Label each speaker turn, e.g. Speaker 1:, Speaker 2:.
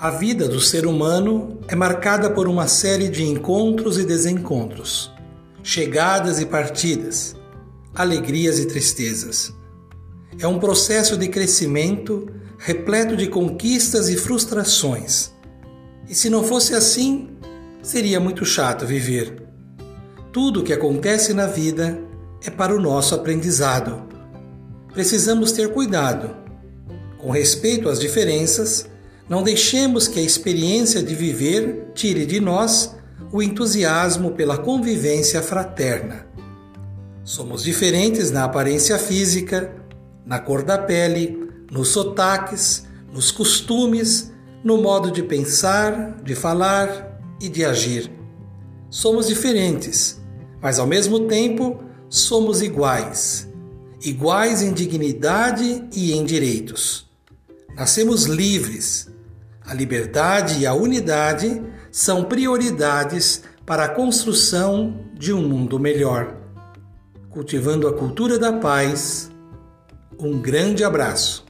Speaker 1: A vida do ser humano é marcada por uma série de encontros e desencontros, chegadas e partidas, alegrias e tristezas. É um processo de crescimento repleto de conquistas e frustrações. E se não fosse assim, seria muito chato viver. Tudo o que acontece na vida é para o nosso aprendizado. Precisamos ter cuidado. Com respeito às diferenças, não deixemos que a experiência de viver tire de nós o entusiasmo pela convivência fraterna. Somos diferentes na aparência física, na cor da pele, nos sotaques, nos costumes, no modo de pensar, de falar e de agir. Somos diferentes, mas ao mesmo tempo somos iguais, iguais em dignidade e em direitos. Nascemos livres a liberdade e a unidade são prioridades para a construção de um mundo melhor. Cultivando a cultura da paz, um grande abraço.